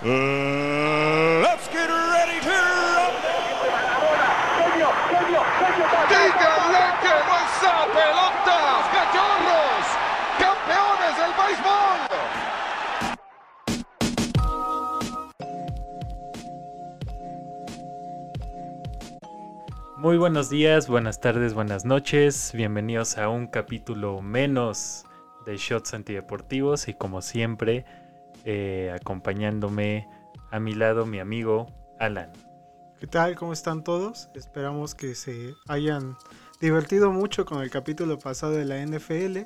Uh, let's get ready to. ¡Díganle que no esa pelota! ¡Cachorros! ¡Campeones del béisbol! Muy buenos días, buenas tardes, buenas noches. Bienvenidos a un capítulo menos de Shots Antideportivos y como siempre, eh, acompañándome a mi lado mi amigo Alan. ¿Qué tal? ¿Cómo están todos? Esperamos que se hayan divertido mucho con el capítulo pasado de la NFL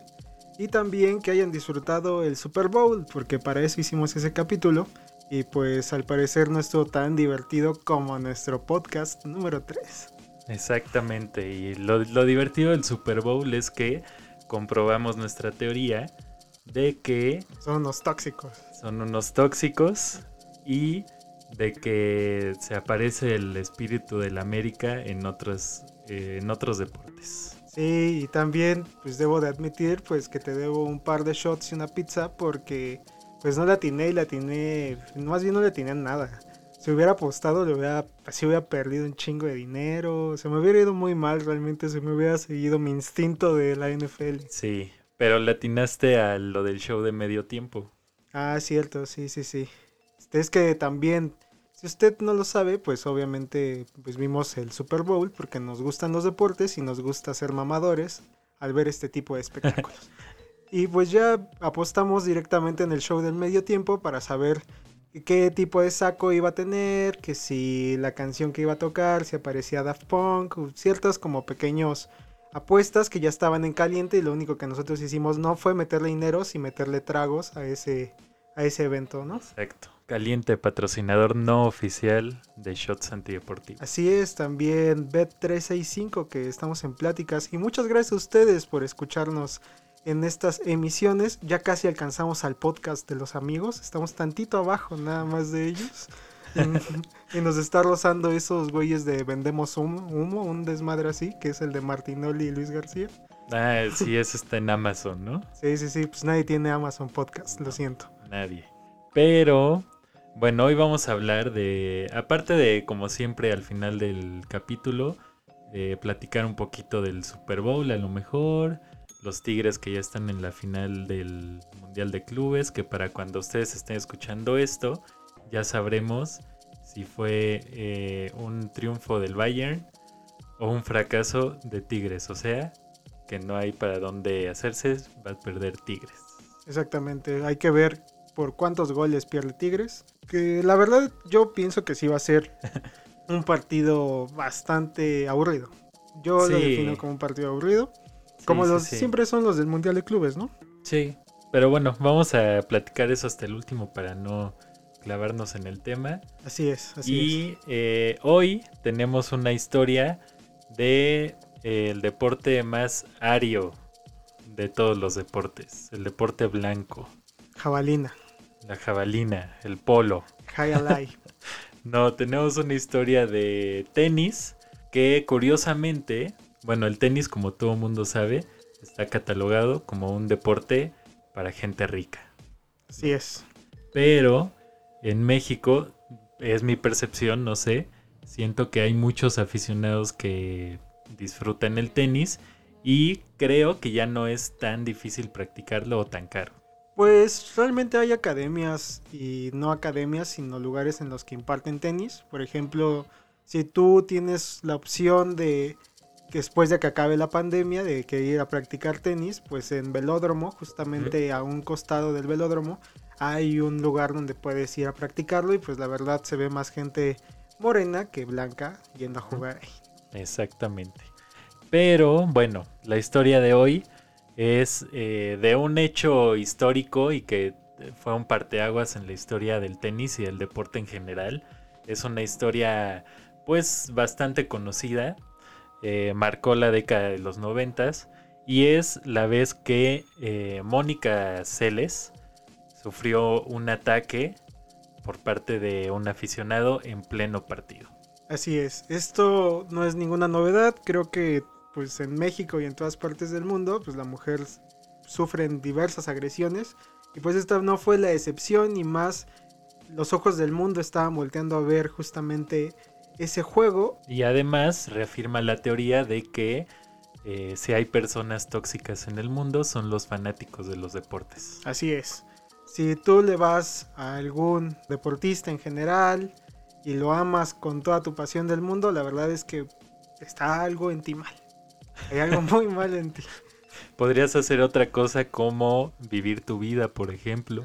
y también que hayan disfrutado el Super Bowl, porque para eso hicimos ese capítulo y pues al parecer no estuvo tan divertido como nuestro podcast número 3. Exactamente, y lo, lo divertido del Super Bowl es que comprobamos nuestra teoría de que Son unos tóxicos. son unos tóxicos y de que se aparece el espíritu del América en otros, eh, en otros deportes. Sí, y también pues debo de admitir pues que te debo un par de shots y una pizza porque pues no la atiné y la atiné, más bien no le atiné nada. Si hubiera apostado, le hubiera, así hubiera perdido un chingo de dinero. Se me hubiera ido muy mal realmente si me hubiera seguido mi instinto de la NFL. Sí, pero le atinaste a lo del show de medio tiempo. Ah, cierto, sí, sí, sí. Es que también, si usted no lo sabe, pues obviamente pues vimos el Super Bowl porque nos gustan los deportes y nos gusta ser mamadores al ver este tipo de espectáculos. y pues ya apostamos directamente en el show del medio tiempo para saber qué tipo de saco iba a tener, que si la canción que iba a tocar, si aparecía Daft Punk, ciertas como pequeños apuestas que ya estaban en caliente y lo único que nosotros hicimos no fue meterle dineros y meterle tragos a ese, a ese evento, ¿no? Exacto. Caliente, patrocinador no oficial de Shots Antideportivos. Así es, también Bet365 que estamos en pláticas y muchas gracias a ustedes por escucharnos en estas emisiones. Ya casi alcanzamos al podcast de los amigos, estamos tantito abajo nada más de ellos. Y, nos está rozando esos güeyes de vendemos humo, humo, un desmadre así, que es el de Martinoli y Luis García. Ah, sí, eso está en Amazon, ¿no? Sí, sí, sí, pues nadie tiene Amazon Podcast, lo siento. Nadie. Pero, bueno, hoy vamos a hablar de, aparte de, como siempre, al final del capítulo, eh, platicar un poquito del Super Bowl a lo mejor, los Tigres que ya están en la final del Mundial de Clubes, que para cuando ustedes estén escuchando esto, ya sabremos si fue eh, un triunfo del Bayern o un fracaso de Tigres, o sea, que no hay para dónde hacerse, va a perder Tigres. Exactamente, hay que ver por cuántos goles pierde Tigres. Que la verdad yo pienso que sí va a ser un partido bastante aburrido. Yo lo defino como un partido aburrido. Como Sí, los siempre son los del Mundial de Clubes, ¿no? Sí, pero bueno, vamos a platicar eso hasta el último para no clavarnos en el tema. Así es, así y eh, hoy tenemos una historia de eh, el deporte más ario de todos los deportes, el deporte blanco, es. Jabalina, la jabalina, el polo. Alive. No, tenemos una historia de tenis que curiosamente, bueno, el tenis como todo mundo sabe, está catalogado como un deporte para gente rica. Así es. Pero en México, es mi percepción, no sé, siento que hay muchos aficionados que disfrutan el tenis y creo que ya no es tan difícil practicarlo o tan caro. Pues realmente hay academias y no academias, sino lugares en los que imparten tenis. Por ejemplo, si tú tienes la opción de después de que acabe la pandemia, de que ir a practicar tenis, pues en velódromo, justamente a un costado del velódromo, hay un lugar donde puedes ir a practicarlo y pues la verdad se ve más gente morena que blanca yendo a jugar ahí. Exactamente. Pero bueno, la historia de hoy es eh, de un hecho histórico y que fue un parteaguas en la historia del tenis y del deporte en general. Es una historia pues bastante conocida. eh, marcó la década de los noventas y es la vez que eh, Mónica Celes sufrió un ataque por parte de un aficionado en pleno partido. Así es, esto no es ninguna novedad, creo que pues en México y en todas partes del mundo, pues la mujer sufre diversas agresiones y pues esta no fue la excepción y más los ojos del mundo estaban volteando a ver justamente ese juego. Y además reafirma la teoría de que eh, si hay personas tóxicas en el mundo son los fanáticos de los deportes. Así es. Si tú le vas a algún deportista en general y lo amas con toda tu pasión del mundo, la verdad es que está algo en ti mal. Hay algo muy mal en ti. Podrías hacer otra cosa como vivir tu vida, por ejemplo.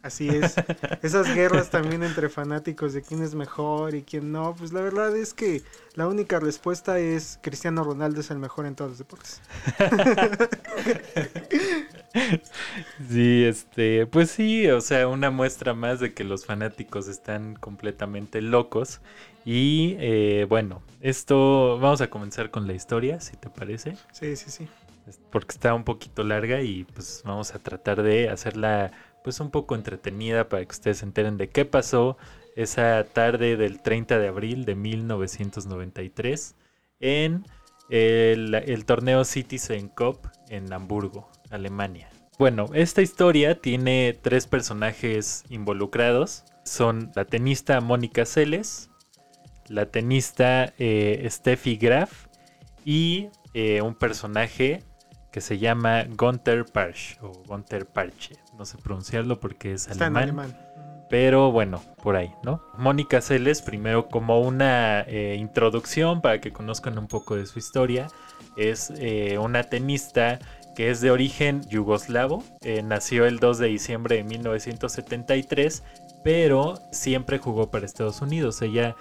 Así es. Esas guerras también entre fanáticos de quién es mejor y quién no, pues la verdad es que la única respuesta es Cristiano Ronaldo es el mejor en todos los deportes. Sí, este, pues sí, o sea, una muestra más de que los fanáticos están completamente locos. Y eh, bueno, esto vamos a comenzar con la historia, si te parece. Sí, sí, sí. Porque está un poquito larga y pues vamos a tratar de hacerla pues un poco entretenida para que ustedes se enteren de qué pasó esa tarde del 30 de abril de 1993 en el, el torneo Citizen Cup en Hamburgo, Alemania. Bueno, esta historia tiene tres personajes involucrados. Son la tenista Mónica Celes, la tenista eh, Steffi Graf y eh, un personaje que se llama Gunther Parche o Gunther Parche. No sé pronunciarlo porque es Está en alemán. alemán. Pero bueno, por ahí, ¿no? Mónica Celes, primero como una eh, introducción para que conozcan un poco de su historia, es eh, una tenista que es de origen yugoslavo, eh, nació el 2 de diciembre de 1973, pero siempre jugó para Estados Unidos. Ella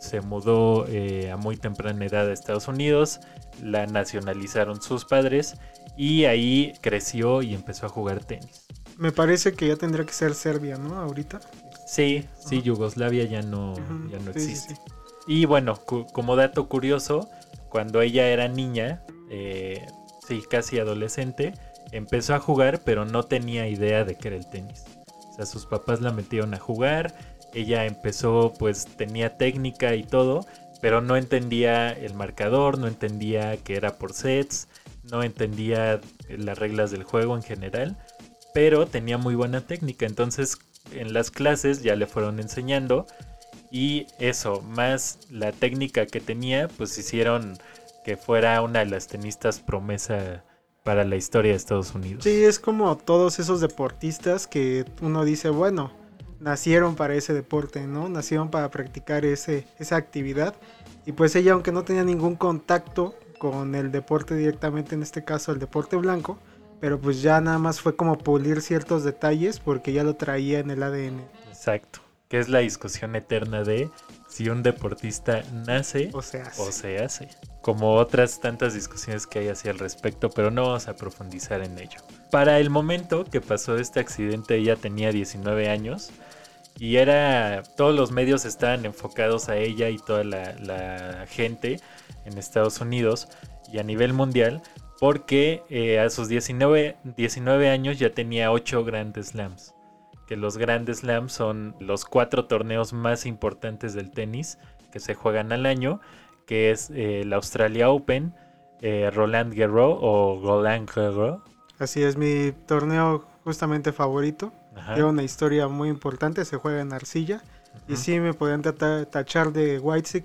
se mudó eh, a muy temprana edad a Estados Unidos, la nacionalizaron sus padres y ahí creció y empezó a jugar tenis. Me parece que ya tendría que ser Serbia, ¿no? Ahorita. Sí, sí. Yugoslavia ya no, ya no sí, existe. sí. Y bueno, como dato curioso, cuando ella era niña, eh, sí, casi adolescente, empezó a jugar, pero no tenía idea de qué era el tenis. O sea, sus papás la metieron a jugar, ella empezó, pues tenía técnica y todo, pero no entendía el marcador, no entendía que era por sets, no entendía las reglas del juego en general, pero tenía muy buena técnica. Entonces, en las clases ya le fueron enseñando y eso, más la técnica que tenía, pues hicieron que fuera una de las tenistas promesa para la historia de Estados Unidos. Sí, es como todos esos deportistas que uno dice, bueno, nacieron para ese deporte, ¿no? Nacieron para practicar ese, esa actividad. Y pues ella, aunque no tenía ningún contacto con el deporte directamente, en este caso el deporte blanco, pero pues ya nada más fue como pulir ciertos detalles porque ya lo traía en el ADN. Exacto. Que es la discusión eterna de si un deportista nace O sea, o se hace. Como otras tantas discusiones que hay así al respecto, pero no vamos a profundizar en ello. Para el momento que pasó este accidente, ella tenía 19 años y era. Todos los medios estaban enfocados a ella y toda la, gente en Estados Unidos y a nivel mundial, porque eh, a sus 19, 19 años ya tenía 8 Grand Slams. Que los Grand Slams son los cuatro torneos más importantes del tenis que se juegan al año que es eh, el Australia Open, eh, Roland Garros o Roland Garros. así es mi torneo justamente favorito. Ajá. Lleva una historia muy importante, se juega en arcilla. Y sí me podrían tata- tachar de White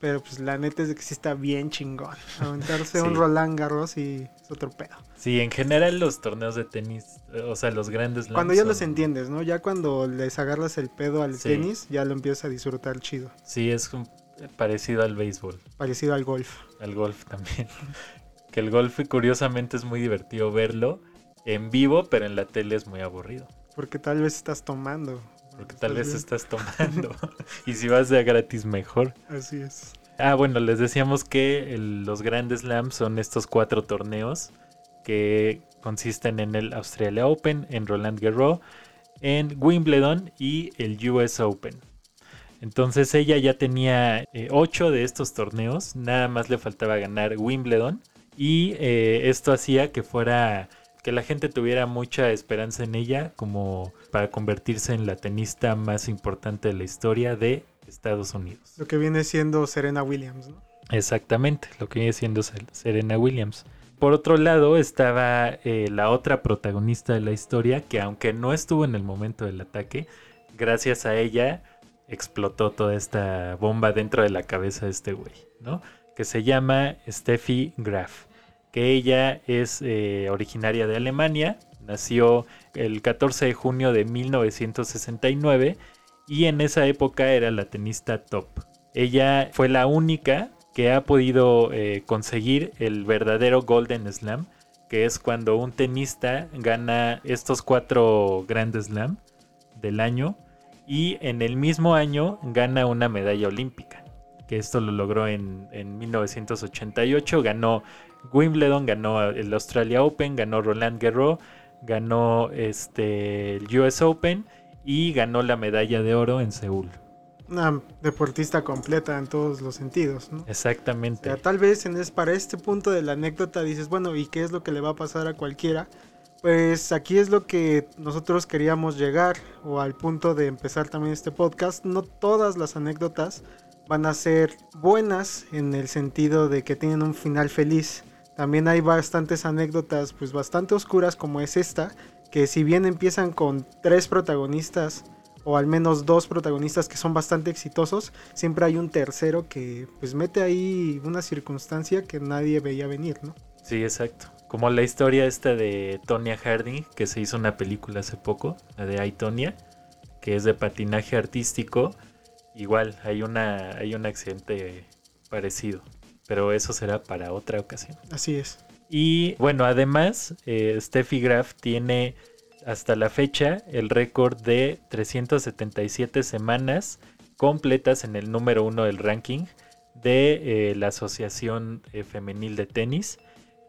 pero pues la neta es que sí está bien chingón. Aventarse Sí. un Roland Garros y es otro pedo. Sí, en general los torneos de tenis, o sea, los grandes Cuando ya son- los entiendes, ¿no? Ya cuando les agarras el pedo al Sí. tenis, ya lo empiezas a disfrutar chido. Sí, es un- parecido al béisbol, Parecido al golf. al golf también. que el golf curiosamente es muy divertido verlo en vivo, pero en la tele es muy aburrido. Porque tal vez estás tomando. Porque tal vez Estás tomando. y si vas de a gratis, mejor. Así es. Ah, bueno, les decíamos que el- los grandes slams son estos cuatro torneos que consisten en el Australia Open, en Roland Garros, en Wimbledon y el US Open. Entonces ella ya tenía eh, ocho de estos torneos, nada más le faltaba ganar Wimbledon y eh, esto hacía que fuera que la gente tuviera mucha esperanza en ella como para convertirse en la tenista más importante de la historia de Estados Unidos. Lo que viene siendo Serena Williams, ¿no? Exactamente, lo que viene siendo Serena Williams. Por otro lado estaba eh, la otra protagonista de la historia que aunque no estuvo en el momento del ataque, gracias a ella explotó toda esta bomba dentro de la cabeza de este güey, ¿no? Que se llama Steffi Graf, que ella es eh, originaria de Alemania, nació el 14 de junio de 1969 y en esa época era la tenista top. Ella fue la única que ha podido eh, conseguir el verdadero Golden Slam, que es cuando un tenista gana estos cuatro Grand Slam del año y en el mismo año gana una medalla olímpica, que esto lo logró en, en 1988, ganó Wimbledon, ganó el Australia Open, ganó Roland Garros, ganó este, el US Open y ganó la medalla de oro en Seúl. Una deportista completa en todos los sentidos, ¿no? Exactamente. O sea, tal vez en es, para este punto de la anécdota dices, bueno, ¿y qué es lo que le va a pasar a cualquiera? Pues aquí es lo que nosotros queríamos llegar, o al punto de empezar también este podcast. No todas las anécdotas van a ser buenas en el sentido de que tienen un final feliz. También hay bastantes anécdotas, pues bastante oscuras como es esta, que si bien empiezan con tres protagonistas, o al menos dos protagonistas que son bastante exitosos, siempre hay un tercero que pues mete ahí una circunstancia que nadie veía venir, ¿no? Sí, exacto. Como la historia esta de Tonya Harding, que se hizo una película hace poco, la de I, Tonya, que es de patinaje artístico. Igual, hay, una, hay un accidente parecido, pero eso será para otra ocasión. Así es. Y bueno, además, eh, Steffi Graf tiene hasta la fecha el récord de 377 semanas completas en el número uno del ranking de eh, la Asociación eh, Femenil de Tenis.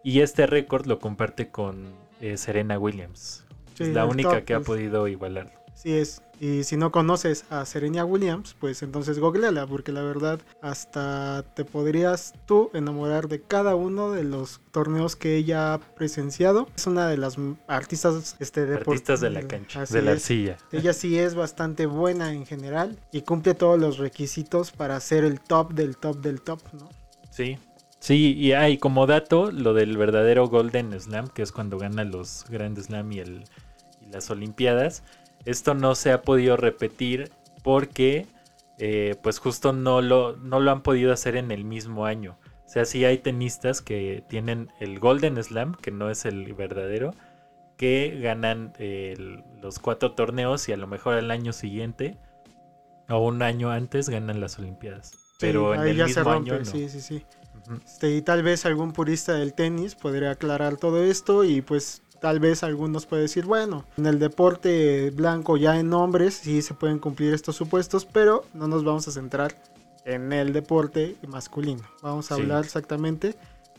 Y este récord lo comparte con eh, Serena Williams. Sí, es la única top, que ha podido igualarlo. Sí es. Y si no conoces a Serena Williams, pues entonces googleala, porque la verdad hasta te podrías tú enamorar de cada uno de los torneos que ella ha presenciado. Es una de las artistas este, deport- Artistas de la cancha, Así de la es. arcilla. Ella sí es bastante buena en general y cumple todos los requisitos para ser el top del top del top, ¿no? Sí. Sí, y hay como dato lo del verdadero Golden Slam, que es cuando gana los Grand Slam y, el, y las Olimpiadas. Esto no se ha podido repetir porque eh, pues justo no lo, no lo han podido hacer en el mismo año. O sea, sí hay tenistas que tienen el Golden Slam, que no es el verdadero, que ganan eh, los cuatro torneos y a lo mejor al año siguiente o un año antes ganan las Olimpiadas. Pero en ahí el ya mismo se rompe, año no. sí, sí, sí. Este, y tal vez algún purista del tenis podría aclarar todo esto y pues tal vez algunos puede decir, bueno, en el deporte blanco ya en hombres sí se pueden cumplir estos supuestos, pero no nos vamos a centrar en el deporte masculino. Vamos a Sí. hablar exactamente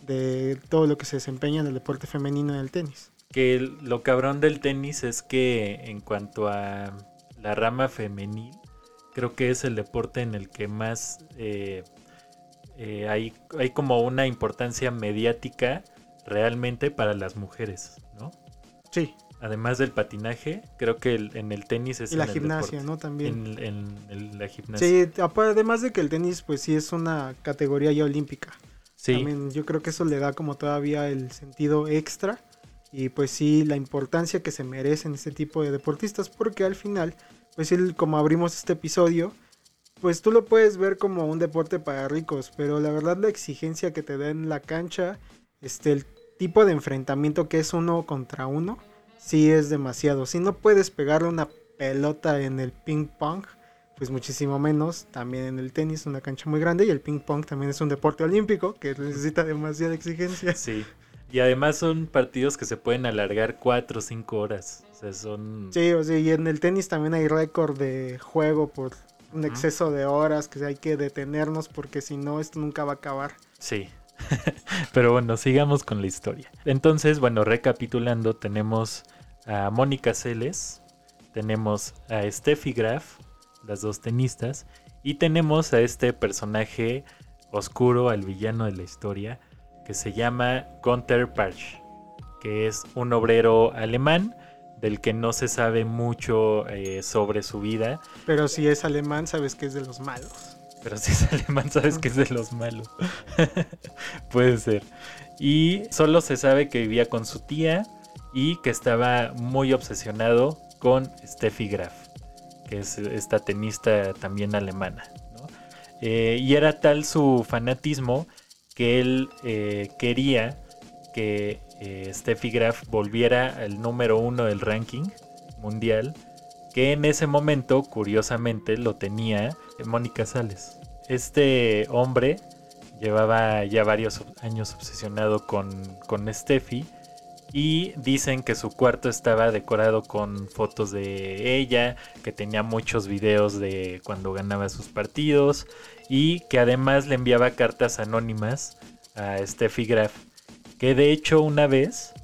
de todo lo que se desempeña en el deporte femenino en el tenis. Que lo cabrón del tenis es que en cuanto a la rama femenil, creo que es el deporte en el que más eh, eh, hay, hay como una importancia mediática realmente para las mujeres, ¿no? Sí, Además del patinaje, creo que el- en el tenis es y la en gimnasia. ¿no? También. En, la gimnasia. Sí, además de que el tenis pues sí es una categoría ya olímpica. Sí, También yo creo que eso le da como todavía el sentido extra y pues sí la importancia que se merecen este tipo de deportistas porque al final pues el, como abrimos este episodio pues tú lo puedes ver como un deporte para ricos pero la verdad la exigencia que te da en la cancha este el tipo de enfrentamiento que es uno contra uno sí es demasiado si no puedes pegarle una pelota en el ping pong pues muchísimo menos también en el tenis, una cancha muy grande y el ping pong también es un deporte olímpico que necesita demasiada exigencia. sí. Y además son partidos que se pueden alargar cuatro o cinco horas. O sea, son... Sí, o sea, y en el tenis también hay récord de juego por un exceso de horas que hay que detenernos porque si no esto nunca va a acabar. Sí. Pero bueno, sigamos con la historia. Entonces, bueno, recapitulando, tenemos a Mónica Celes, tenemos a Steffi Graf, las dos tenistas, y tenemos a este personaje oscuro, al villano de la historia, que se llama Gunther Parch, que es un obrero alemán del que no se sabe mucho eh, sobre su vida, Pero si es alemán, sabes que es de los malos. pero si es alemán, sabes que es de los malos. Puede ser. Y solo se sabe que vivía con su tía y que estaba muy obsesionado con Steffi Graf. que es esta tenista también alemana. ¿no? Eh, y era tal su fanatismo que él eh, quería que eh, Steffi Graf volviera al número uno del ranking mundial, que en ese momento, curiosamente, lo tenía Mónica Sales. Este hombre llevaba ya varios años obsesionado con, con Steffi y dicen que su cuarto estaba decorado con fotos de ella, que tenía muchos videos de cuando ganaba sus partidos y que además le enviaba cartas anónimas a Steffi Graf, que de hecho una vez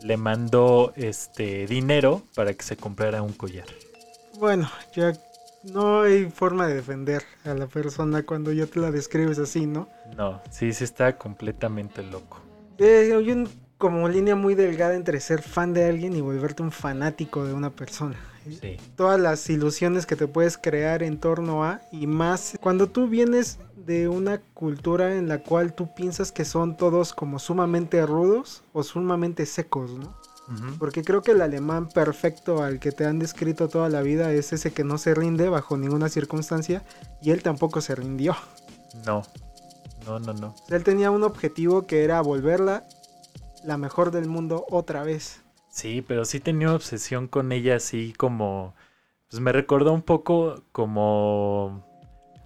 le mandó este dinero para que se comprara un collar. Bueno, ya no hay forma de defender a la persona cuando ya te la describes así, ¿no? No, sí, sí está completamente loco. Eh, hay un como línea muy delgada entre ser fan de alguien y volverte un fanático de una persona. Sí. Todas las ilusiones que te puedes crear en torno a y más cuando tú vienes de una cultura en la cual tú piensas que son todos como sumamente rudos o sumamente secos, ¿no? Porque creo que el alemán perfecto al que te han descrito toda la vida es ese que no se rinde bajo ninguna circunstancia y él tampoco se rindió. No, no, no, no. Él tenía un objetivo que era volverla la mejor del mundo otra vez. Sí, pero sí tenía obsesión con ella así como... Pues me recordó un poco como...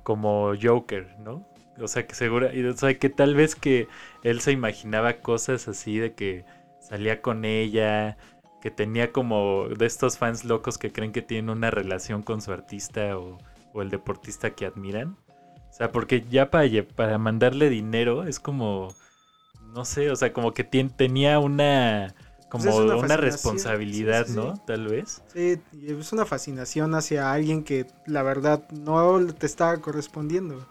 Como Joker, ¿no? O sea, que segura... O sea, que tal vez que él se imaginaba cosas así de que salía con ella, que tenía como de estos fans locos que creen que tienen una relación con su artista o, o el deportista que admiran. O sea, porque ya para, para mandarle dinero es como... No sé, o sea, como que tenía una como Pues es una una, responsabilidad, sí, sí, ¿no? sí. Tal vez. Sí, es una fascinación hacia alguien que la verdad no te está correspondiendo.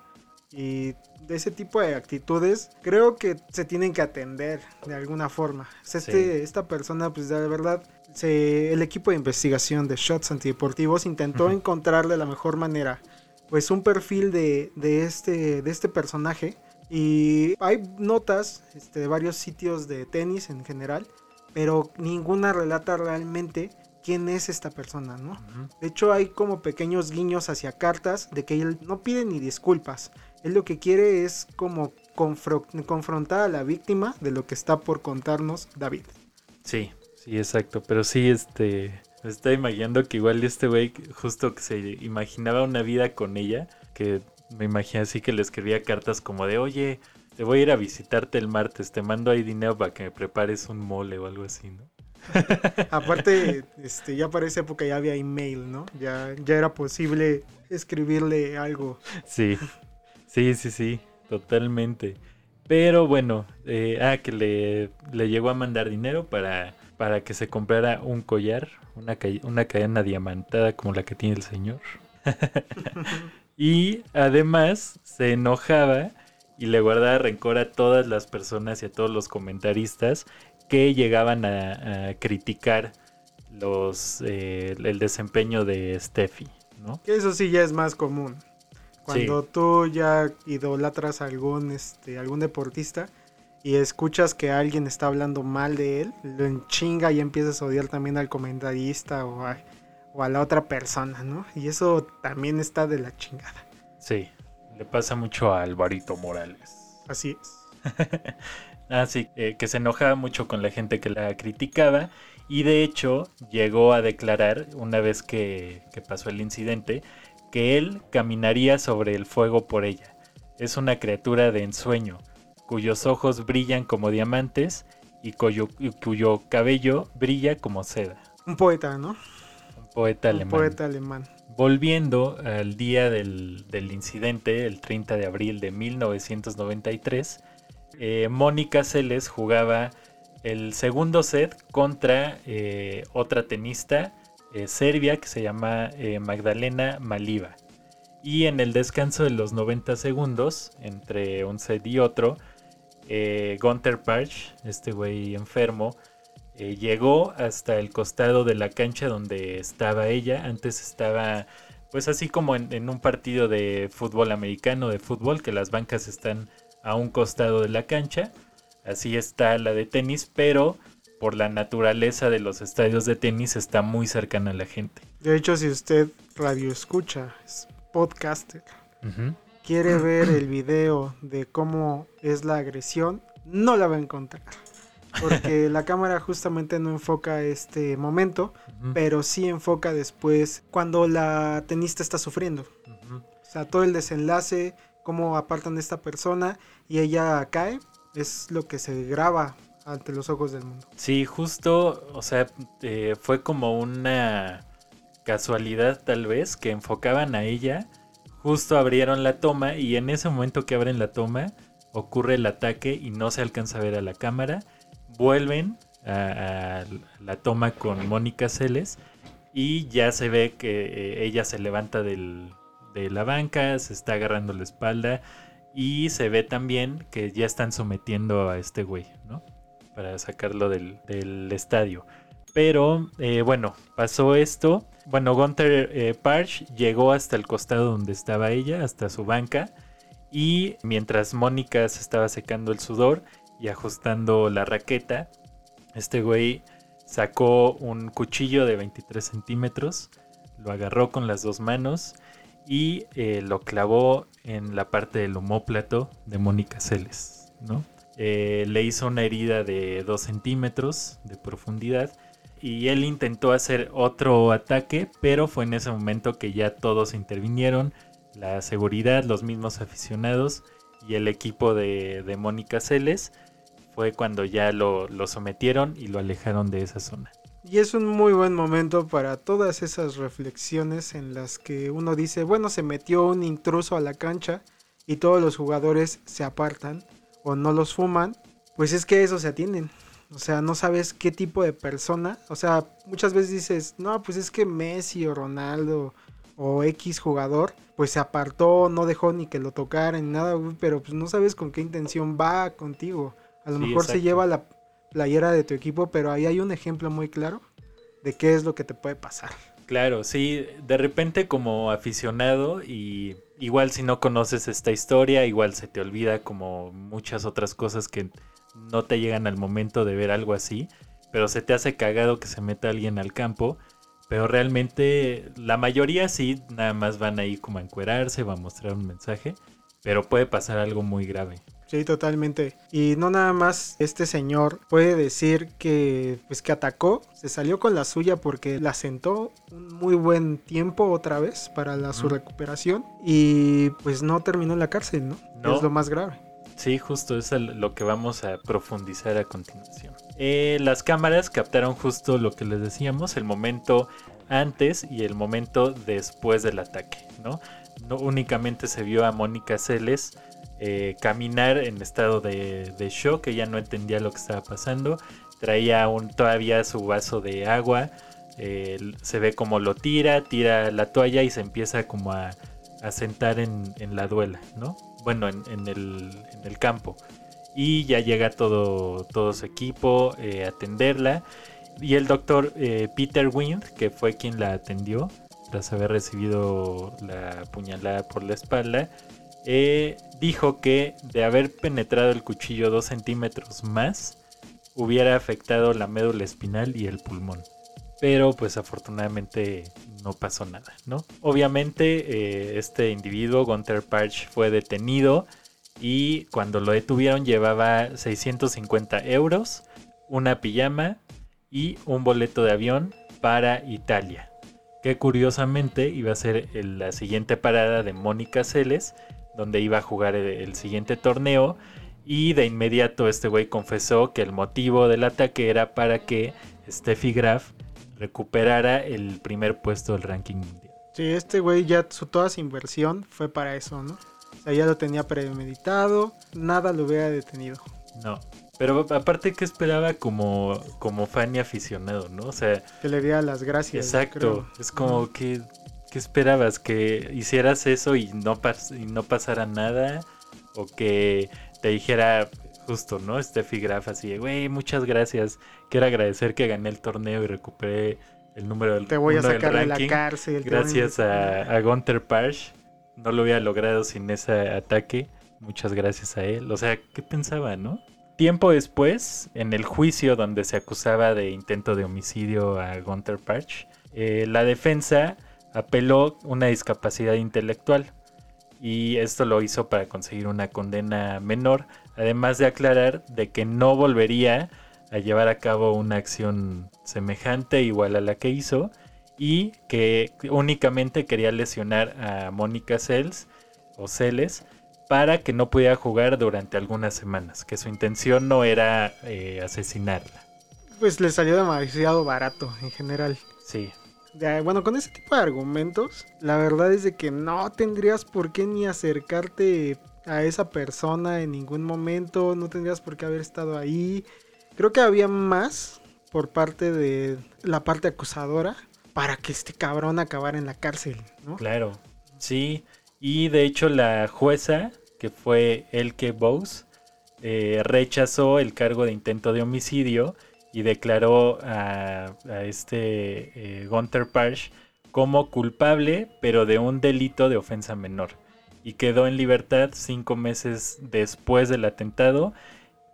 Y de ese tipo de actitudes creo que se tienen que atender de alguna forma. O sea, este. Esta persona, pues de verdad, se, el equipo de investigación de Shots Antideportivos intentó Ujú. encontrar de la mejor manera pues un perfil de, de este, de este personaje. Y hay notas este, de varios sitios de tenis en general, pero ninguna relata realmente quién es esta persona, ¿no? De hecho, hay como pequeños guiños hacia cartas de que él no pide ni disculpas. Él lo que quiere es como confro- confrontar a la víctima de lo que está por contarnos David. Sí, sí, exacto. Pero sí, este. Me está imaginando que igual este güey, justo que se imaginaba una vida con ella, que me imagino así que le escribía cartas como de, oye, te voy a ir a visitarte el martes, te mando ahí dinero para que me prepares un mole o algo así, ¿no? Aparte, este, ya para esa época ya había email, ¿no? Ya, ya era posible escribirle algo. Sí, sí, sí, sí, totalmente. Pero bueno, eh, ah, que le, le llegó a mandar dinero para, para que se comprara un collar, una, ca- una cadena diamantada como la que tiene el señor. y además se enojaba y le guardaba rencor a todas las personas y a todos los comentaristas que llegaban a, a criticar los, eh, el desempeño de Steffi, ¿no? Eso sí ya es más común. Cuando tú ya idolatras a algún, este, algún deportista y escuchas que alguien está hablando mal de él, lo enchinga y empiezas a odiar también al comentarista o a, o a la otra persona, ¿no? Y eso también está de la chingada. Sí, le pasa mucho a Alvarito Morales. Así es. Sí, eh, que se enojaba mucho con la gente que la criticaba y de hecho llegó a declarar una vez que, que pasó el incidente que él caminaría sobre el fuego por ella. Es una criatura de ensueño, cuyos ojos brillan como diamantes y cuyo, y cuyo cabello brilla como seda. Un poeta, ¿no? Un poeta Un alemán. poeta alemán. Volviendo al día del, incidente, el 30 de abril de 1993, eh, Mónica Seles jugaba el segundo set contra eh, otra tenista eh, serbia que se llama Magdalena Maliva. Y en el descanso de los 90 segundos, entre un set y otro, Gunther Parch, este güey enfermo, eh, llegó hasta el costado de la cancha donde estaba ella. Antes estaba, pues así como en, en un partido de fútbol americano, de fútbol, que las bancas están a un costado de la cancha. Así está la de tenis, pero por la naturaleza de los estadios de tenis está muy cercana a la gente. De hecho, si usted radio escucha, es podcaster, quiere ver el video de cómo es la agresión, no la va a encontrar. Porque la cámara justamente no enfoca este momento, pero sí enfoca después cuando la tenista está sufriendo. O sea, todo el desenlace, cómo apartan de esta persona y ella cae, es lo que se graba ante los ojos del mundo. Sí, justo, o sea, eh, fue como una casualidad tal vez que enfocaban a ella, justo abrieron la toma y en ese momento que abren la toma ocurre el ataque y no se alcanza a ver a la cámara, vuelven a, la toma con Mónica Celes y ya se ve que eh, ella se levanta del- de la banca, se está agarrando la espalda y se ve también que ya están sometiendo a este güey, ¿no? para sacarlo del, del estadio. Pero eh, bueno, pasó esto. Bueno, Gunther eh, Parch llegó hasta el costado donde estaba ella, hasta su banca. Y mientras Mónica se estaba secando el sudor y ajustando la raqueta, este güey sacó un cuchillo de 23 centímetros, lo agarró con las dos manos y eh, lo clavó en la parte del homóplato de Mónica Celes, ¿no? Eh, le hizo una herida de 2 centímetros de profundidad y él intentó hacer otro ataque, pero fue en ese momento que ya todos intervinieron, la seguridad, los mismos aficionados y el equipo de, de Mónica Celes, fue cuando ya lo, lo sometieron y lo alejaron de esa zona. Y es un muy buen momento para todas esas reflexiones en las que uno dice, bueno, se metió un intruso a la cancha y todos los jugadores se apartan o no los fuman, pues es que eso se atienden. O sea, no sabes qué tipo de persona. O sea, muchas veces dices, no, pues es que Messi o Ronaldo o X jugador, pues se apartó, no dejó ni que lo tocaran nada, pero pues no sabes con qué intención va contigo. A lo Sí, mejor se lleva la playera de tu equipo, pero ahí hay un ejemplo muy claro de qué es lo que te puede pasar. Claro, sí, de repente como aficionado y igual si no conoces esta historia, igual se te olvida como muchas otras cosas que no te llegan al momento de ver algo así, pero se te hace cagado que se meta alguien al campo, pero realmente la mayoría sí, nada más van ahí como a encuerarse, va a mostrar un mensaje, pero puede pasar algo muy grave. Sí, totalmente. Y no nada más este señor puede decir que pues que atacó, se salió con la suya porque la sentó un muy buen tiempo otra vez para la, su recuperación y pues no terminó en la cárcel, ¿no? No. Es lo más grave. Sí, justo es lo que vamos a profundizar a continuación. Eh, las cámaras captaron justo lo que les decíamos, el momento antes y el momento después del ataque, ¿no? No únicamente se vio a Mónica Celes eh, caminar en estado de, de shock, ella no entendía lo que estaba pasando, traía un, todavía su vaso de agua, eh, se ve como lo tira, tira la toalla y se empieza como a, sentar en, la duela, ¿no? Bueno, en, el, campo. Y ya llega todo, todo su equipo eh, a atenderla. Y el doctor Peter Wind, que fue quien la atendió, tras haber recibido la puñalada por la espalda, eh, dijo que de haber penetrado el cuchillo dos centímetros más, hubiera afectado la médula espinal y el pulmón. Pero pues afortunadamente no pasó nada, ¿no? Obviamente eh, este individuo, Gunther Parch, fue detenido y cuando lo detuvieron llevaba 650 euros, una pijama y un boleto de avión para Italia. Que curiosamente iba a ser la siguiente parada de Mónica Celes, donde iba a jugar el, el siguiente torneo. Y de inmediato este güey confesó que el motivo del ataque era para que Steffi Graf recuperara el primer puesto del ranking mundial. Sí, este güey ya su, toda su inversión fue para eso, ¿no? O sea, ya lo tenía premeditado, nada lo hubiera detenido. No. Pero aparte que esperaba como, como fan y aficionado, ¿no? O sea, Que le diera las gracias. exacto. Es como que... ¿Qué esperabas? ¿Que hicieras eso y no, pas- y no pasara nada? ¿O que te dijera justo, ¿no? Steffi Graf así, de, güey, muchas gracias. Quiero agradecer que gané el torneo y recuperé el número del Te voy a sacar de la cárcel. Gracias a, a Gunther Parch. No lo hubiera logrado sin ese ataque. Muchas gracias a él. O sea, ¿qué pensaba, no? tiempo después, en el juicio donde se acusaba de intento de homicidio a Gunther Parch, eh, la defensa apeló una discapacidad intelectual y esto lo hizo para conseguir una condena menor, además de aclarar de que no volvería a llevar a cabo una acción semejante igual a la que hizo y que únicamente quería lesionar a Mónica Sells o Celes para que no pudiera jugar durante algunas semanas, que su intención no era eh, asesinarla. Pues le salió demasiado barato en general. Sí, Bueno, con ese tipo de argumentos, la verdad es de que no tendrías por qué ni acercarte a esa persona en ningún momento, no tendrías por qué haber estado ahí. Creo que había más por parte de la parte acusadora para que este cabrón acabara en la cárcel, ¿no? claro, sí. Y de hecho la jueza, que fue Elke Bose, eh, rechazó el cargo de intento de homicidio y declaró a, a este eh, Gunther Parch como culpable, pero de un delito de ofensa menor. Y quedó en libertad cinco meses después del atentado,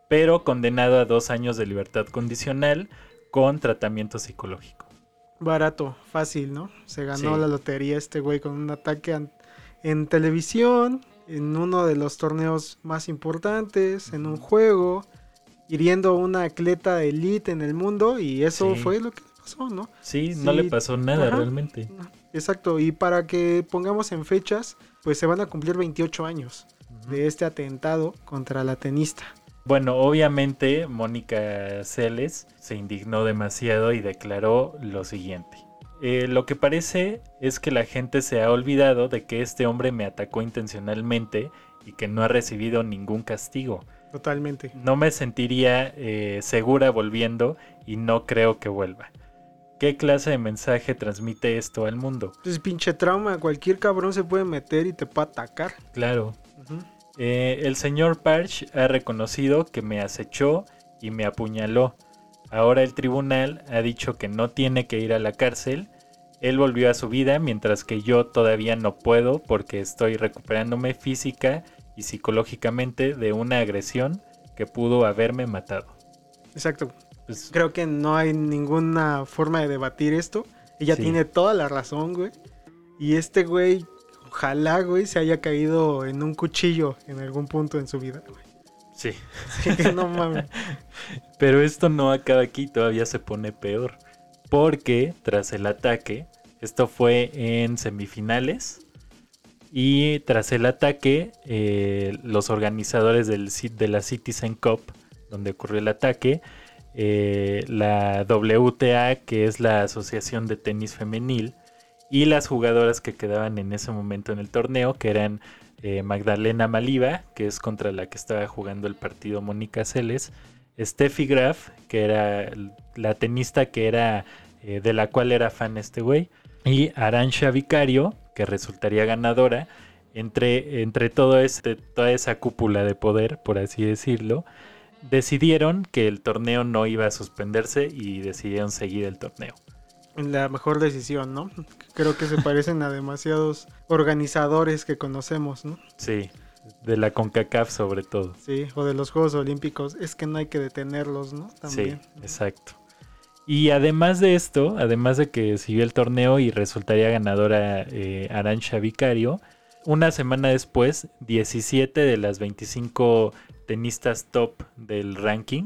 pero condenado a dos años de libertad condicional con tratamiento psicológico. Barato, fácil, ¿no? Se ganó Sí. la lotería este güey con un ataque en televisión, en uno de los torneos más importantes, en un juego, hiriendo a una atleta elite en el mundo y eso Sí. fue lo que pasó, ¿no? Sí, no le pasó nada ajá. realmente. Exacto, y para que pongamos en fechas, pues se van a cumplir 28 años de este atentado contra la tenista. Bueno, obviamente Mónica Celes se indignó demasiado y declaró lo siguiente. Eh, lo que parece es que la gente se ha olvidado de que este hombre me atacó intencionalmente y que no ha recibido ningún castigo. Totalmente. No me sentiría eh, segura volviendo y no creo que vuelva. ¿Qué clase de mensaje transmite esto al mundo? Entonces, pinche trauma, cualquier cabrón se puede meter y te puede atacar. Claro. Eh, el señor Parch ha reconocido que me acechó y me apuñaló. Ahora el tribunal ha dicho que no tiene que ir a la cárcel. Él volvió a su vida mientras que yo todavía no puedo porque estoy recuperándome física y psicológicamente de una agresión que pudo haberme matado. Exacto. Pues, Creo que no hay ninguna forma de debatir esto. Ella Sí. tiene toda la razón, güey. Y este güey, ojalá, güey, se haya caído en un cuchillo en algún punto en su vida, güey. sí. Que no mames. Pero esto no acaba aquí, todavía se pone peor. Porque tras el ataque, esto fue en semifinales. Y tras el ataque, eh, los organizadores del, de la Citizen Cup, donde ocurrió el ataque, eh, la WTA, que es la Asociación de Tenis Femenil, y las jugadoras que quedaban en ese momento en el torneo, que eran eh, Magdalena Maliva, que es contra la que estaba jugando el partido Mónica Celes, Steffi Graf, que era la tenista que era de la cual era fan este güey, y Arancha Vicario, que resultaría ganadora. Entre, entre todo este, toda esa cúpula de poder, por así decirlo, decidieron que el torneo no iba a suspenderse y decidieron seguir el torneo. La mejor decisión, ¿no? Creo que se parecen a demasiados organizadores que conocemos, ¿no? Sí, de la CONCACAF sobre todo. Sí, o de los Juegos Olímpicos. Es que no hay que detenerlos, ¿no? También. Sí, exacto. Y además de esto, además de que siguió el torneo y resultaría ganadora eh, Arancha Vicario, una semana después, 17 de las 25 tenistas top del ranking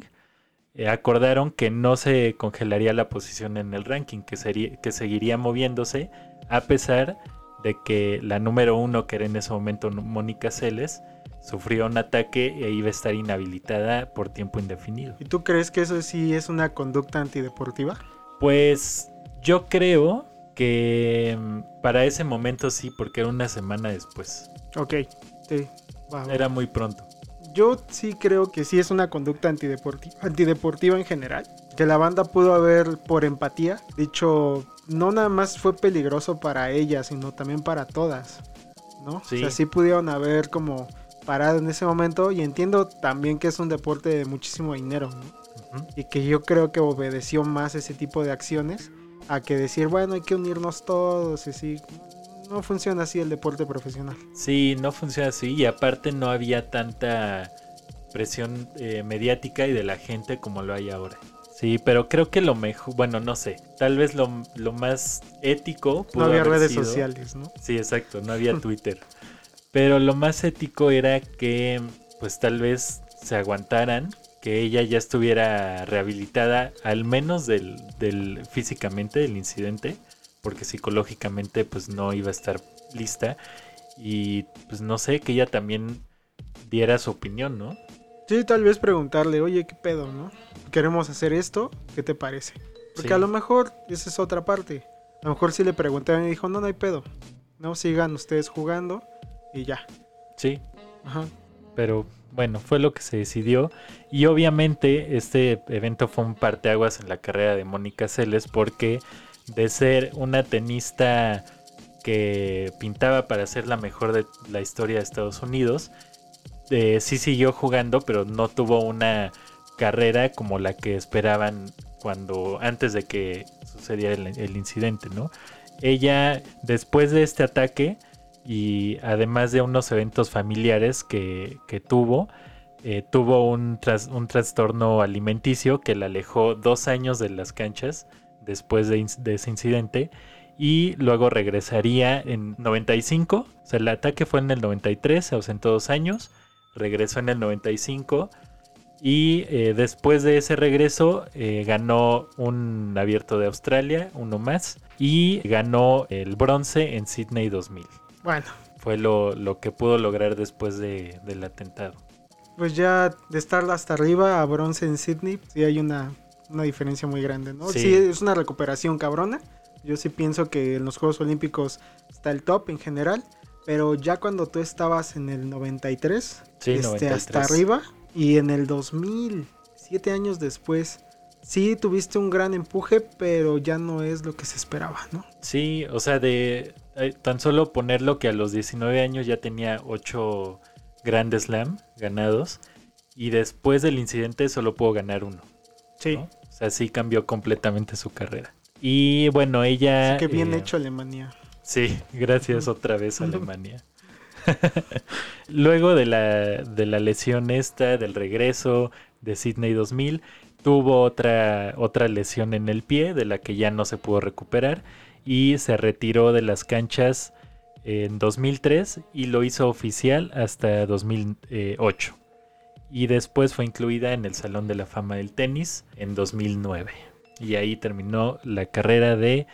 eh, acordaron que no se congelaría la posición en el ranking, que, sería, que seguiría moviéndose a pesar de que la número uno, que era en ese momento Mónica Celes, sufrió un ataque e iba a estar inhabilitada por tiempo indefinido. ¿Y tú crees que eso sí es una conducta antideportiva? Pues yo creo que mm, para ese momento sí, porque era una semana después. Ok, sí. Era muy pronto. Yo sí creo que sí es una conducta antideportiva, antideportiva en general. Que la banda pudo haber, por empatía, dicho, no nada más fue peligroso para ella, sino también para todas. ¿No? Sí. O sea, sí pudieron haber como parado en ese momento. Y entiendo también que es un deporte de muchísimo dinero. Y que yo creo que obedeció más ese tipo de acciones a que decir, bueno, hay que unirnos todos y sí. No funciona así el deporte profesional. Sí, no funciona así y aparte no había tanta presión eh, mediática y de la gente como lo hay ahora. Sí, pero creo que lo mejor, bueno, no sé, tal vez lo, lo más ético. No había haber redes sido- sociales, ¿no? Sí, exacto, no había Twitter. Pero lo más ético era que, pues tal vez se aguantaran, que ella ya estuviera rehabilitada, al menos del, del físicamente del incidente, porque psicológicamente pues no iba a estar lista. Y pues no sé, que ella también diera su opinión, ¿no? Sí, tal vez preguntarle, oye, ¿qué pedo, no? Queremos hacer esto, ¿qué te parece? Porque Sí. a lo mejor esa es otra parte. A lo mejor sí le preguntaron y dijo, no, no hay pedo. No, sigan ustedes jugando y ya. Sí, Ajá. pero bueno, fue lo que se decidió. Y obviamente este evento fue un parteaguas en la carrera de Mónica Seles porque de ser una tenista que pintaba para ser la mejor de la historia de Estados Unidos, eh, sí siguió jugando, pero no tuvo una carrera como la que esperaban cuando antes de que sucediera el, el incidente, ¿no? Ella, después de este ataque, y además de unos eventos familiares que, que tuvo, eh, tuvo un, tras- un trastorno alimenticio que la alejó dos años de las canchas después de, ese incidente y luego regresaría en 95, o sea, el ataque fue en el 93, se ausentó dos años, regresó en el 95 y eh, después de ese regreso eh, ganó un abierto de Australia, uno más, y ganó el bronce en Sydney 2000 Bueno, fue lo, lo que pudo lograr después de- del atentado. pues ya de estar hasta arriba a bronce en Sydney, sí hay una, una diferencia muy grande, ¿no? Sí. Sí. es una recuperación cabrona. Yo sí pienso que en los Juegos Olímpicos está el top en general. Pero ya cuando tú estabas en el 93, Sí, este, 93. hasta arriba, y en el 2000, siete años después, sí tuviste un gran empuje, pero ya no es lo que se esperaba, ¿no? Sí, o sea, de tan solo ponerlo que a los 19 años ya tenía 8 Grand Slam ganados y después del incidente solo pudo ganar uno. Sí. ¿no? O sea, sí cambió completamente su carrera. Y bueno, ella... Así que bien eh, hecho Alemania. Sí, gracias otra vez Alemania. Luego de la, de la lesión esta, del regreso de Sydney 2000, tuvo otra, otra lesión en el pie de la que ya no se pudo recuperar y se retiró de las canchas en 2003 y lo hizo oficial hasta 2008. Y después fue incluida en el Salón de la Fama del Tenis en 2009. Y ahí terminó la carrera de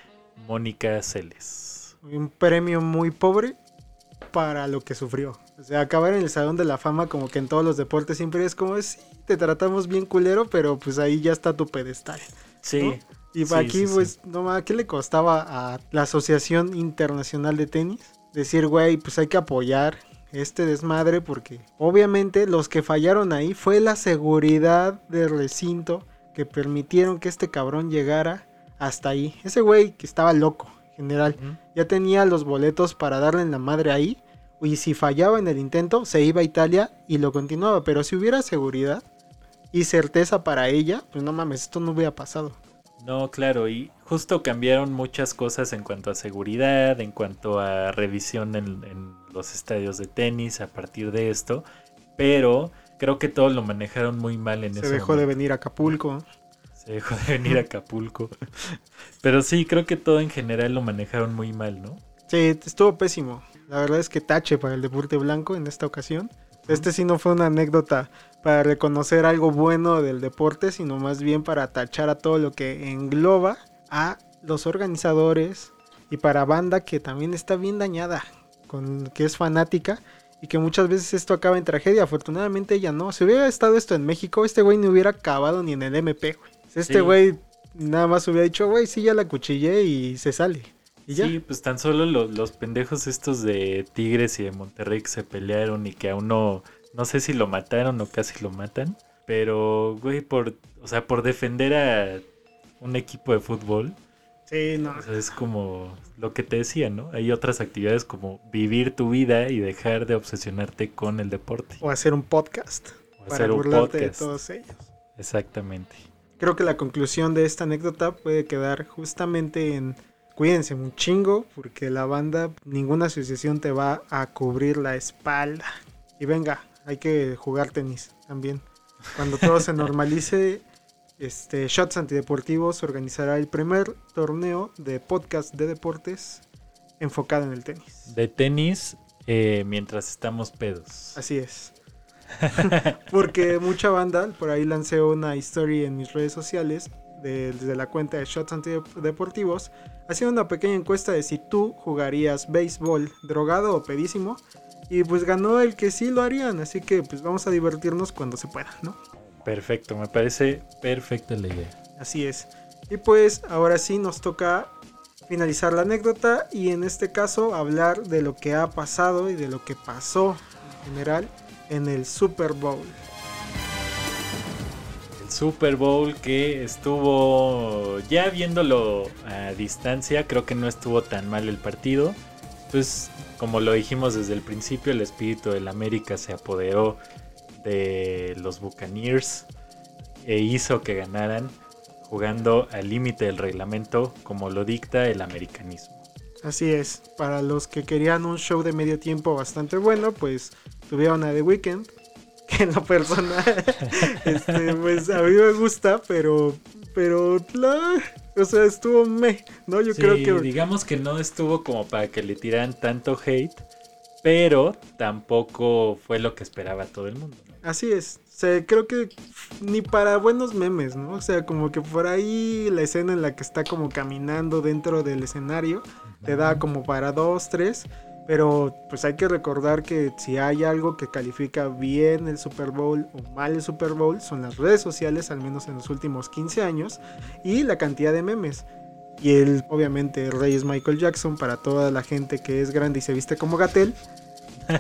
Mónica Seles. Un premio muy pobre para lo que sufrió. O sea, acabar en el Salón de la Fama como que en todos los deportes siempre es como, sí, te tratamos bien culero, pero pues ahí ya está tu pedestal. Sí. ¿no? Y Sí, aquí, sí, sí. pues, no ma, ¿qué le costaba a la Asociación Internacional de Tenis? Decir, güey, pues hay que apoyar este desmadre porque obviamente los que fallaron ahí fue la seguridad del recinto que permitieron que este cabrón llegara hasta ahí. Ese güey que estaba loco, en general, ya tenía los boletos para darle en la madre ahí. Y si fallaba en el intento, se iba a Italia y lo continuaba. Pero si hubiera seguridad y certeza para ella, pues no mames, esto no hubiera pasado. No, claro, y justo cambiaron muchas cosas en cuanto a seguridad, en cuanto a revisión en, en los estadios de tenis a partir de esto, pero creo que todo lo manejaron muy mal en Se ese dejó de venir a Acapulco. Se dejó de venir a Acapulco. pero sí, creo que todo en general lo manejaron muy mal, ¿no? Sí, estuvo pésimo. La verdad es que tache para el deporte blanco en esta ocasión. Este sí no fue una anécdota para reconocer algo bueno del deporte, sino más bien para tachar a todo lo que engloba a los organizadores y para banda que también está bien dañada, con que es fanática y que muchas veces esto acaba en tragedia. Afortunadamente ella no. Si hubiera estado esto en México, este güey no hubiera acabado ni en el MP, güey. Este Sí. güey nada más hubiera dicho, güey, sí, ya la cuchillé y se sale. Y ya. Sí, pues tan solo lo- los pendejos estos de Tigres y de Monterrey que se pelearon y que a uno, no sé si lo mataron o casi lo matan, pero, güey, por, o sea, por defender a un equipo de fútbol, Sí, no. o sea, es como lo que te decía, ¿no? Hay otras actividades como vivir tu vida y dejar de obsesionarte con el deporte. O hacer un podcast O para hacer un burlarte de podcast. todos ellos. Exactamente. Creo que la conclusión de esta anécdota puede quedar justamente en cuídense un chingo porque la banda, ninguna asociación te va a cubrir la espalda. Y venga, hay que jugar tenis también. Cuando todo se normalice, este Shots Antideportivos organizará el primer torneo de podcast de deportes enfocado en el tenis. De tenis eh, mientras estamos pedos. Así es. Porque mucha banda, por ahí lancé una historia en mis redes sociales de- desde la cuenta de Shots Antideportivos, haciendo una pequeña encuesta de si tú jugarías béisbol drogado o pedísimo. Y pues ganó el que sí lo harían, así que pues vamos a divertirnos cuando se pueda, ¿no? Perfecto, me parece perfecta la idea. Así es. Y pues ahora sí nos toca finalizar la anécdota y en este caso hablar de lo que ha pasado y de lo que pasó en general en el Super Bowl. El Super Bowl que estuvo ya viéndolo a distancia, creo que no estuvo tan mal el partido. Pues como lo dijimos desde el principio, el espíritu del América se apoderó de los Buccaneers e hizo que ganaran jugando al límite del reglamento como lo dicta el americanismo. Así es, para los que querían un show de medio tiempo bastante bueno, pues tuvieron a The Weeknd, que en lo personal, este, pues a mí me gusta, pero, pero, la- o sea, estuvo me, ¿no? Yo Sí, creo que digamos que no estuvo como para que le tiraran tanto hate, pero tampoco fue lo que esperaba todo el mundo. ¿no? Así es. O sea, creo que ni para buenos memes, ¿no? O sea, como que por ahí la escena en la que está como caminando dentro del escenario te da como para dos, tres. Pero pues hay que recordar que si hay algo que califica bien el Super Bowl o mal el Super Bowl son las redes sociales, al menos en los últimos 15 años, y la cantidad de memes. Y el, obviamente, el rey es Michael Jackson para toda la gente que es grande y se viste como Gatel.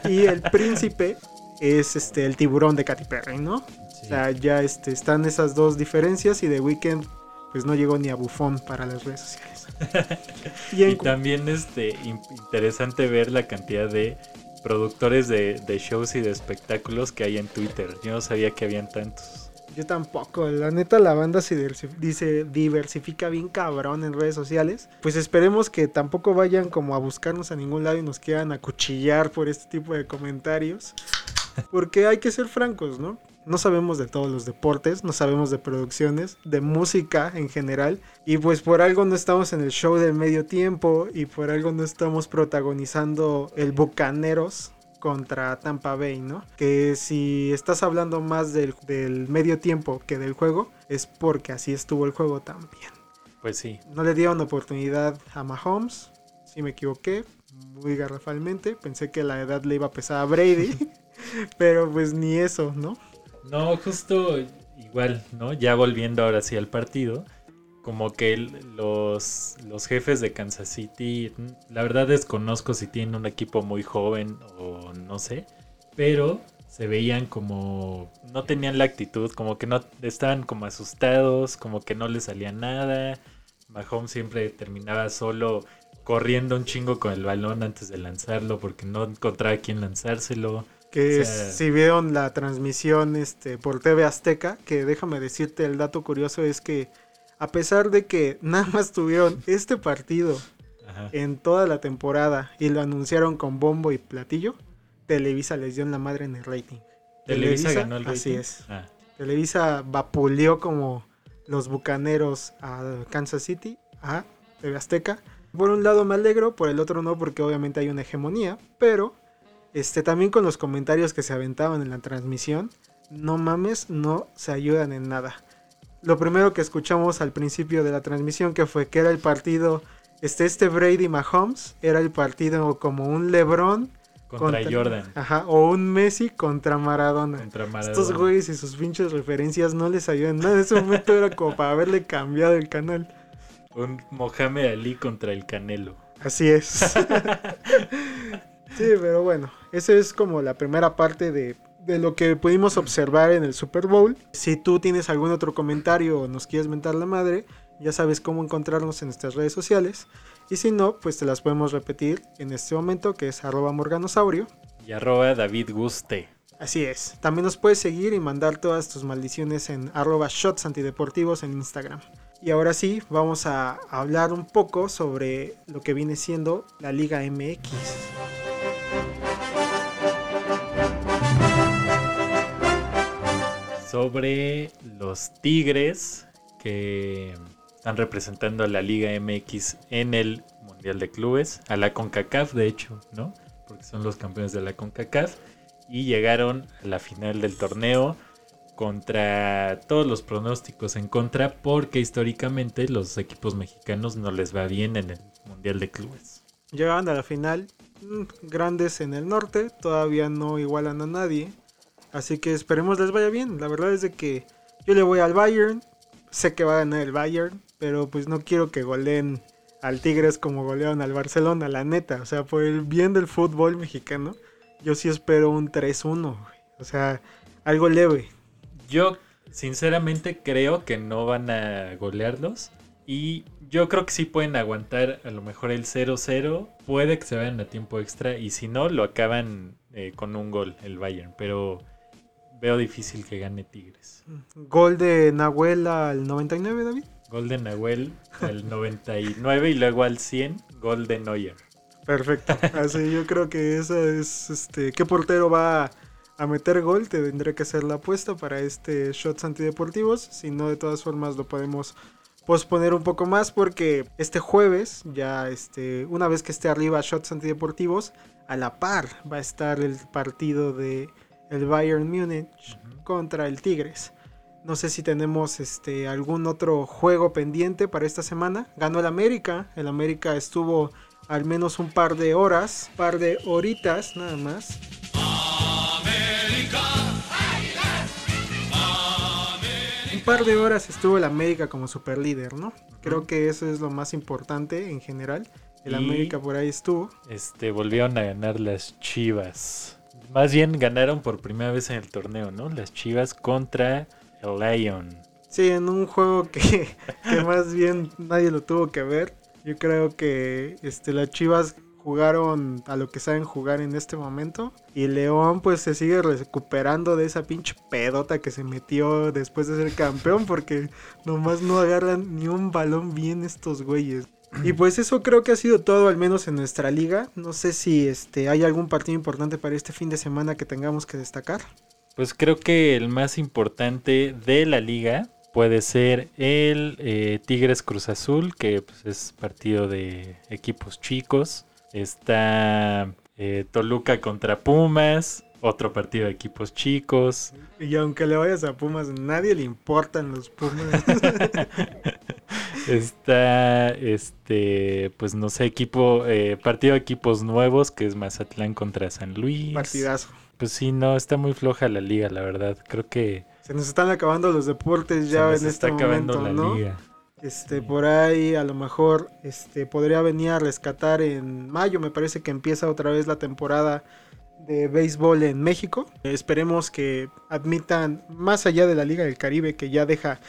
Y el príncipe es este el tiburón de Katy Perry, ¿no? O sea, ya este, están esas dos diferencias y The Weeknd pues no llegó ni a bufón para las redes sociales. y también este in- interesante ver la cantidad de productores de, de shows y de espectáculos que hay en Twitter. Yo no sabía que habían tantos. yo tampoco, la neta la banda se dice diversifica bien cabrón en redes sociales. Pues esperemos que tampoco vayan como a buscarnos a ningún lado y nos quieran acuchillar por este tipo de comentarios. Porque hay que ser francos, ¿no? No sabemos de todos los deportes, no sabemos de producciones, de música en general. Y pues por algo no estamos en el show del medio tiempo y por algo no estamos protagonizando el Bucaneros contra Tampa Bay, ¿no? Que si estás hablando más del, del medio tiempo que del juego, es porque así estuvo el juego también. Pues sí. No le dieron oportunidad a Mahomes, si me equivoqué, muy garrafalmente. Pensé que la edad le iba a pesar a Brady, pero pues ni eso, ¿no? No, justo igual, ¿no? Ya volviendo ahora sí al partido, como que los, los jefes de Kansas City, la verdad desconozco si tienen un equipo muy joven o no sé, pero se veían como, no tenían la actitud, como que no estaban como asustados, como que no les salía nada. Mahomes siempre terminaba solo corriendo un chingo con el balón antes de lanzarlo porque no encontraba a quién lanzárselo. Que si vieron la transmisión este, por TV Azteca, que déjame decirte el dato curioso es que a pesar de que nada más tuvieron este partido Ajá. en toda la temporada y lo anunciaron con bombo y platillo, Televisa les dio en la madre en el rating. Televisa ganó el Así rating. es. Ah. Televisa vapuleó como los bucaneros a Kansas City, a TV Azteca. Por un lado me alegro, por el otro no, porque obviamente hay una hegemonía, pero este, también con los comentarios que se aventaban en la transmisión, no mames, no se ayudan en nada. Lo primero que escuchamos al principio de la transmisión, que fue que era el partido, este, este Brady Mahomes, era el partido como un LeBron Contra, Jordan. Ajá, o un Messi contra Maradona. Contra Maradona. Estos güeyes y sus pinches referencias no les ayudan nada. En ese momento era como para haberle cambiado el canal. Un Mohamed Ali contra el Canelo. Así es. sí, pero bueno, esa es como la primera parte de, de lo que pudimos observar en el Super Bowl. Si tú tienes algún otro comentario o nos quieres mentar la madre, ya sabes cómo encontrarnos en nuestras redes sociales. Y si no, pues te las podemos repetir en este momento, que es arroba morganosaurio. Y arroba David Guste. Así es. También nos puedes seguir y mandar todas tus maldiciones en arroba shots antideportivos en Instagram. Y ahora sí, vamos a hablar un poco sobre lo que viene siendo la Liga MX. Sobre los Tigres que están representando a la Liga MX en el Mundial de Clubes, a la CONCACAF de hecho, ¿no? Porque son los campeones de la CONCACAF y llegaron a la final del torneo contra todos los pronósticos en contra porque históricamente los equipos mexicanos no les va bien en el Mundial de Clubes. Llegaban a la final mm, grandes en el norte, todavía no igualan a nadie, así que esperemos les vaya bien. La verdad es de que yo le voy al Bayern, sé que va a ganar el Bayern, pero pues no quiero que goleen al Tigres como golearon al Barcelona, la neta, o sea, por el bien del fútbol mexicano, yo sí espero un 3-1, o sea, algo leve. Yo sinceramente creo que no van a golearlos. Y yo creo que sí pueden aguantar a lo mejor el 0-0, puede que se vayan a tiempo extra y si no lo acaban eh, con un gol el Bayern, pero veo difícil que gane Tigres. Gol de Nahuel al 99, David. Gol de Nahuel al 99 y luego al 100, gol de Neuer. Perfecto. Así yo creo que esa es este qué portero va a meter gol, te tendré que hacer la apuesta para este shots antideportivos, si no de todas formas lo podemos posponer un poco más porque este jueves ya este una vez que esté arriba shots antideportivos a la par va a estar el partido de el Bayern Múnich contra el Tigres. No sé si tenemos este algún otro juego pendiente para esta semana. Ganó el América. El América estuvo al menos un par de horas, par de horitas nada más. Un par de horas estuvo el América como super líder, ¿no? Creo que eso es lo más importante en general. El Y- América por ahí estuvo. Este, volvieron a ganar las Chivas. Más bien ganaron por primera vez en el torneo, ¿no? Las Chivas contra el Lion. Sí, en un juego que, que más bien nadie lo tuvo que ver. Yo creo que este, las Chivas jugaron a lo que saben jugar en este momento. Y León pues se sigue recuperando de esa pinche pedota que se metió después de ser campeón. Porque nomás no agarran ni un balón bien estos güeyes. Y pues eso creo que ha sido todo, al menos en nuestra liga. No sé si este, hay algún partido importante para este fin de semana que tengamos que destacar. Pues creo que el más importante de la liga puede ser el eh, Tigres Cruz Azul, que pues, es partido de equipos chicos. Está eh, Toluca contra Pumas, otro partido de equipos chicos. Y aunque le vayas a Pumas, nadie le importan los Pumas. Está, este, pues no sé, equipo, eh, partido de equipos nuevos, que es Mazatlán contra San Luis. Partidazo. Pues sí, no, está muy floja la liga, la verdad. Creo que Se nos están acabando los deportes se ya nos en está este acabando momento, la ¿no? liga. Este, por ahí a lo mejor este podría venir a rescatar en mayo, me parece que empieza otra vez la temporada de béisbol en México. Esperemos que admitan más allá de la Liga del Caribe que ya deja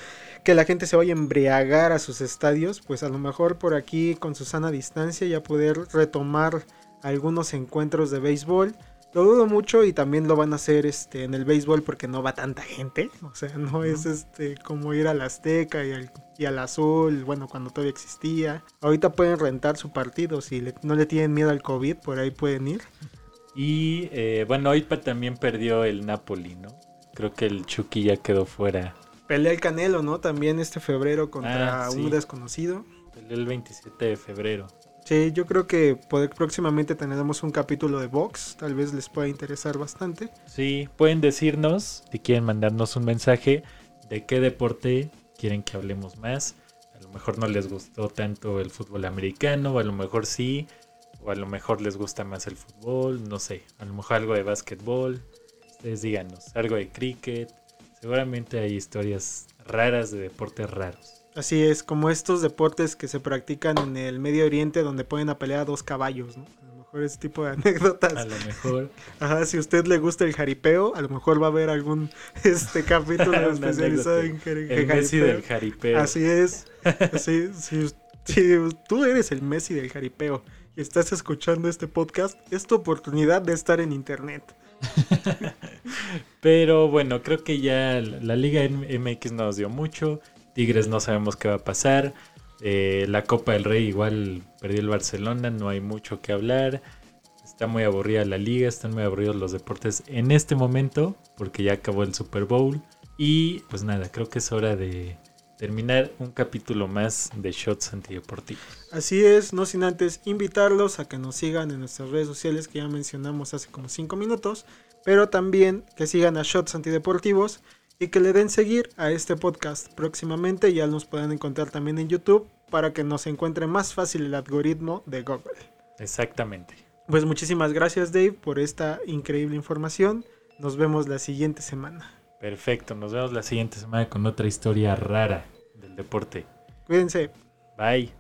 que la gente se vaya a embriagar a sus estadios, pues a lo mejor por aquí con su sana distancia ya poder retomar algunos encuentros de béisbol. Lo dudo mucho y también lo van a hacer este, en el béisbol porque no va tanta gente. O sea, no es este como ir al Azteca y al, y al Azul, bueno, cuando todavía existía. Ahorita pueden rentar su partido, si le- no le tienen miedo al COVID, por ahí pueden ir. Y eh, bueno, hoy también perdió el Napoli, ¿no? Creo que el Chucky ya quedó fuera. Pelea el Canelo, ¿no? También este febrero contra Ah, sí. un desconocido. Peleó el 27 de febrero. Sí, yo creo que poder- próximamente tendremos un capítulo de box, tal vez les pueda interesar bastante. Sí, pueden decirnos si quieren mandarnos un mensaje de qué deporte quieren que hablemos más. A lo mejor no les gustó tanto el fútbol americano, o a lo mejor sí, o a lo mejor les gusta más el fútbol, no sé. A lo mejor algo de básquetbol. Ustedes díganos, algo de cricket. Seguramente hay historias raras de deportes raros. Así es, como estos deportes que se practican en el Medio Oriente donde pueden a pelear a dos caballos, ¿no? A lo mejor ese tipo de anécdotas. A lo mejor Ajá, si a usted le gusta el jaripeo, a lo mejor va a haber algún este capítulo especializado en el Messi jaripeo. del jaripeo. Así es. Así, si, si tú eres el Messi del jaripeo y estás escuchando este podcast, es tu oportunidad de estar en internet. Pero bueno, creo que ya la Liga MX nos dio mucho. Tigres no sabemos qué va a pasar. Eh, la Copa del Rey igual perdió el Barcelona, no hay mucho que hablar. Está muy aburrida la liga, están muy aburridos los deportes en este momento porque ya acabó el Super Bowl. Y pues nada, creo que es hora de terminar un capítulo más de Shots Antideportivos. Así es, no sin antes invitarlos a que nos sigan en nuestras redes sociales que ya mencionamos hace como 5 minutos, pero también que sigan a Shots Antideportivos y que le den seguir a este podcast próximamente. Ya nos pueden encontrar también en YouTube para que nos encuentre más fácil el algoritmo de Google. Exactamente. Pues muchísimas gracias Dave por esta increíble información. Nos vemos la siguiente semana. Perfecto, nos vemos la siguiente semana con otra historia rara del deporte. Cuídense. Bye.